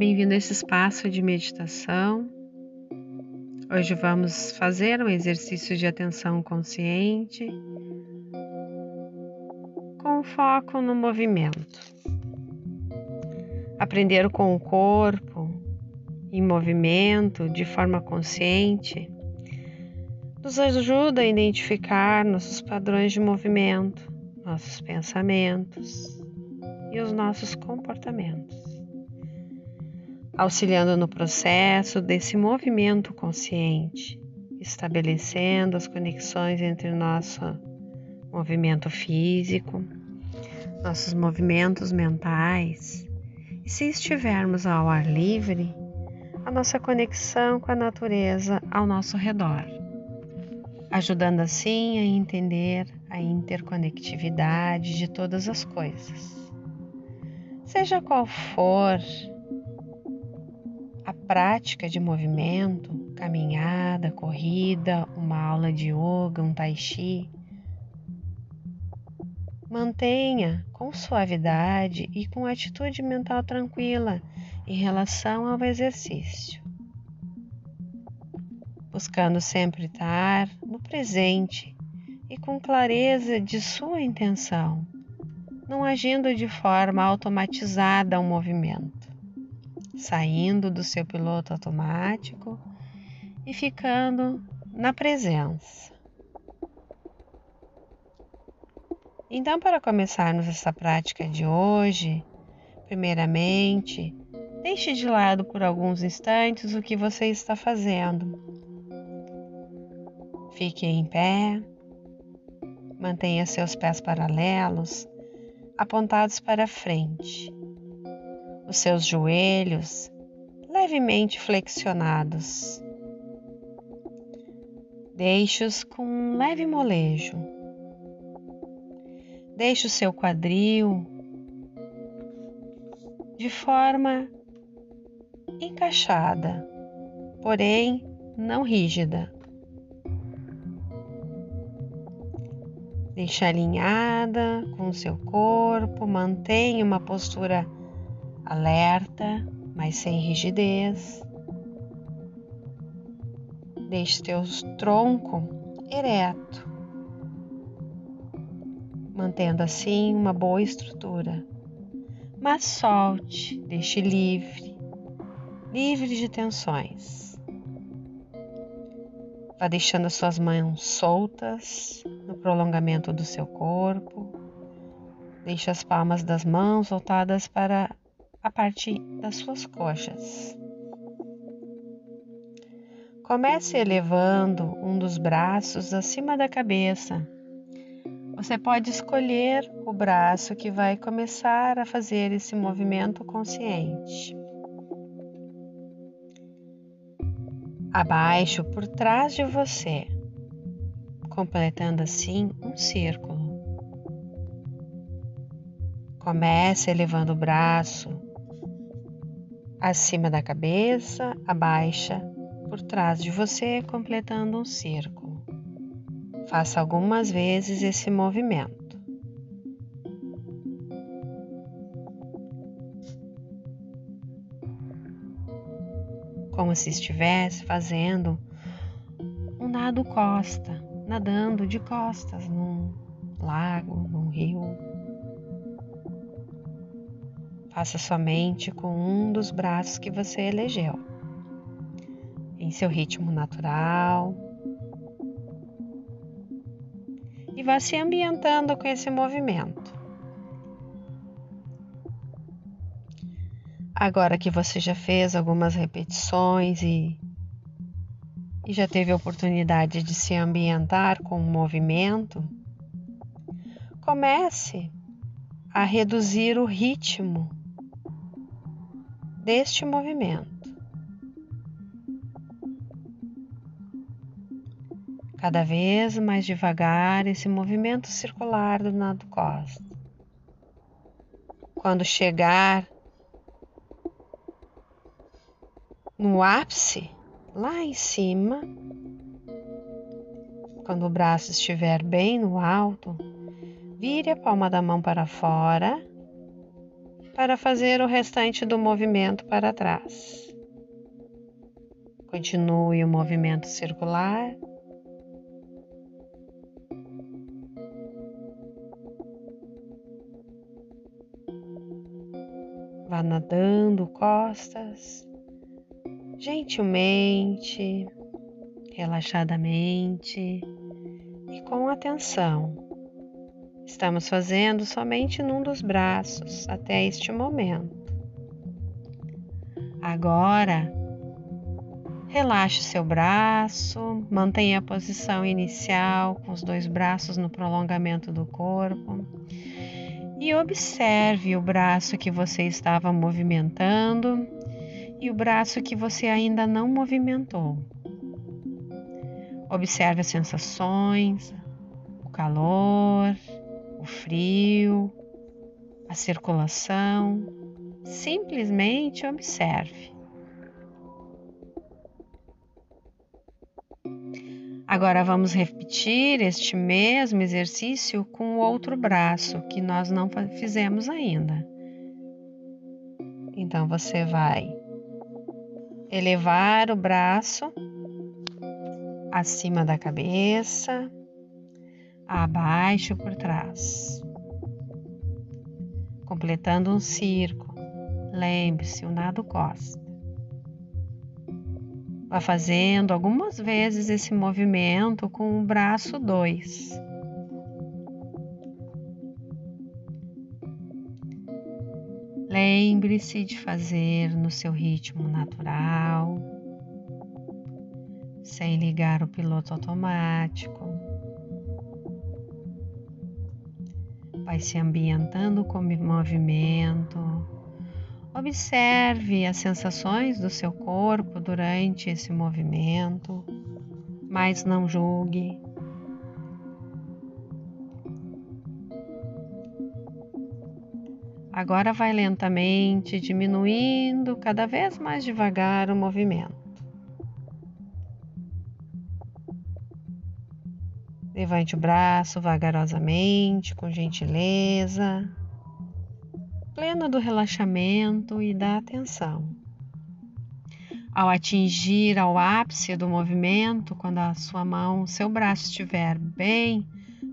bem-vindo a esse espaço de meditação. Hoje vamos fazer um exercício de atenção consciente com foco no movimento. Aprender com o corpo em movimento de forma consciente nos ajuda a identificar nossos padrões de movimento, nossos pensamentos e os nossos comportamentos auxiliando no processo desse movimento consciente, estabelecendo as conexões entre nosso movimento físico, nossos movimentos mentais e, se estivermos ao ar livre, a nossa conexão com a natureza ao nosso redor, ajudando assim a entender a interconectividade de todas as coisas. Seja qual for prática de movimento, caminhada, corrida, uma aula de yoga, um tai chi, mantenha com suavidade e com atitude mental tranquila em relação ao exercício, buscando sempre estar no presente e com clareza de sua intenção, não agindo de forma automatizada ao movimento saindo do seu piloto automático e ficando na presença. Então, para começarmos essa prática de hoje, primeiramente, deixe de lado por alguns instantes o que você está fazendo. Fique em pé, mantenha seus pés paralelos, apontados para frente os seus joelhos levemente flexionados. Deixe-os com um leve molejo. Deixe o seu quadril de forma encaixada, porém não rígida. Deixe alinhada com o seu corpo, mantenha uma postura alerta, mas sem rigidez. Deixe teu tronco ereto, mantendo assim uma boa estrutura. Mas solte, deixe livre, livre de tensões. Vá deixando as suas mãos soltas no prolongamento do seu corpo. Deixe as palmas das mãos voltadas para a partir das suas coxas. Comece elevando um dos braços acima da cabeça. Você pode escolher o braço que vai começar a fazer esse movimento consciente. Abaixo por trás de você, completando assim um círculo. Comece elevando o braço acima da cabeça, abaixa por trás de você, completando um círculo. Faça algumas vezes esse movimento. Como se estivesse fazendo um nado costa, nadando de costas num lago, num rio. Faça somente com um dos braços que você elegeu, em seu ritmo natural. E vá se ambientando com esse movimento. Agora que você já fez algumas repetições e, e já teve a oportunidade de se ambientar com o movimento, comece a reduzir o ritmo deste movimento. Cada vez mais devagar esse movimento circular do nado costa. Quando chegar no ápice, lá em cima, quando o braço estiver bem no alto, vire a palma da mão para fora para fazer o restante do movimento para trás. Continue o movimento circular. Vá nadando costas, gentilmente, relaxadamente e com atenção. Estamos fazendo somente num dos braços até este momento. Agora, relaxe seu braço, mantenha a posição inicial com os dois braços no prolongamento do corpo e observe o braço que você estava movimentando e o braço que você ainda não movimentou. Observe as sensações, o calor, o frio, a circulação. Simplesmente observe. Agora vamos repetir este mesmo exercício com o outro braço que nós não fizemos ainda. Então você vai elevar o braço acima da cabeça, abaixo por trás, completando um círculo. Lembre-se, o nado costa. Vá fazendo algumas vezes esse movimento com o braço 2. Lembre-se de fazer no seu ritmo natural, sem ligar o piloto automático. Vai se ambientando com o movimento Observe as sensações do seu corpo durante esse movimento, mas não julgue. Agora vai lentamente diminuindo cada vez mais devagar o movimento. Levante o braço vagarosamente, com gentileza plena do relaxamento e da atenção. Ao atingir ao ápice do movimento, quando a sua mão, seu braço estiver bem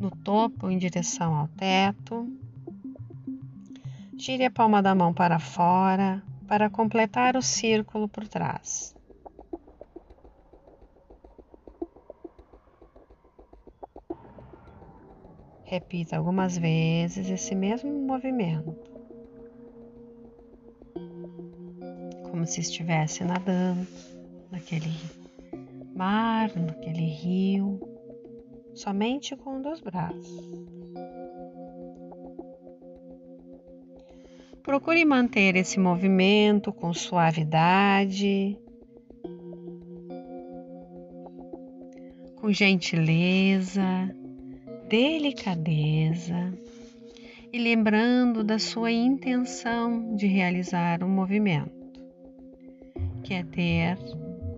no topo em direção ao teto, gire a palma da mão para fora para completar o círculo por trás. Repita algumas vezes esse mesmo movimento. como se estivesse nadando naquele mar, naquele rio, somente com um dos braços. Procure manter esse movimento com suavidade, com gentileza, delicadeza e lembrando da sua intenção de realizar um movimento que é ter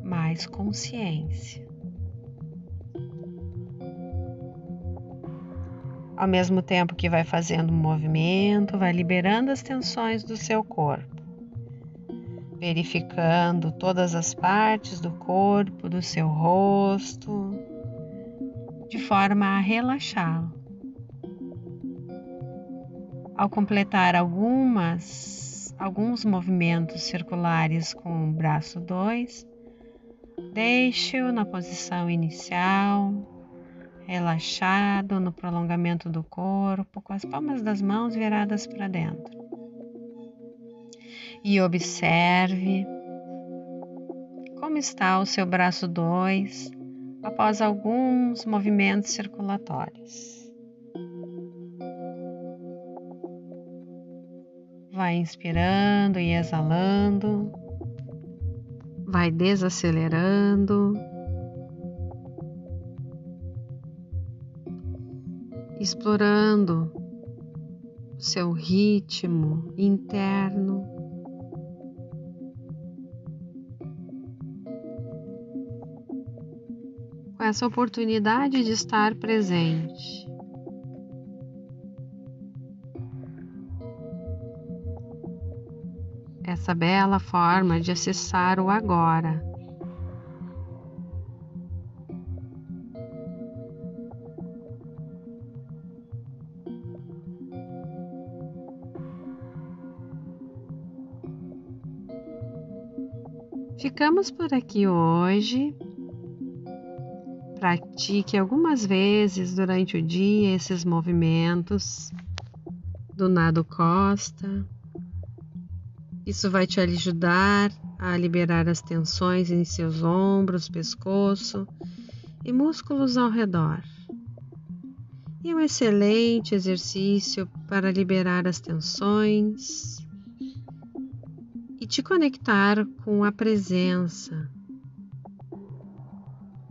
mais consciência. Ao mesmo tempo que vai fazendo um movimento, vai liberando as tensões do seu corpo, verificando todas as partes do corpo, do seu rosto, de forma a relaxá-lo. Ao completar algumas alguns movimentos circulares com o braço 2. Deixe-o na posição inicial, relaxado no prolongamento do corpo, com as palmas das mãos viradas para dentro. E observe como está o seu braço 2 após alguns movimentos circulatórios. Vai inspirando e exalando, vai desacelerando, explorando seu ritmo interno. Com essa oportunidade de estar presente. essa bela forma de acessar o agora. Ficamos por aqui hoje. Pratique algumas vezes durante o dia esses movimentos do nado costa. Isso vai te ajudar a liberar as tensões em seus ombros, pescoço e músculos ao redor. E um excelente exercício para liberar as tensões e te conectar com a presença.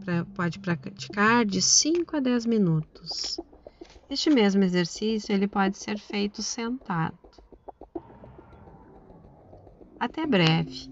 Pra, pode praticar de 5 a 10 minutos. Este mesmo exercício ele pode ser feito sentado. Até breve.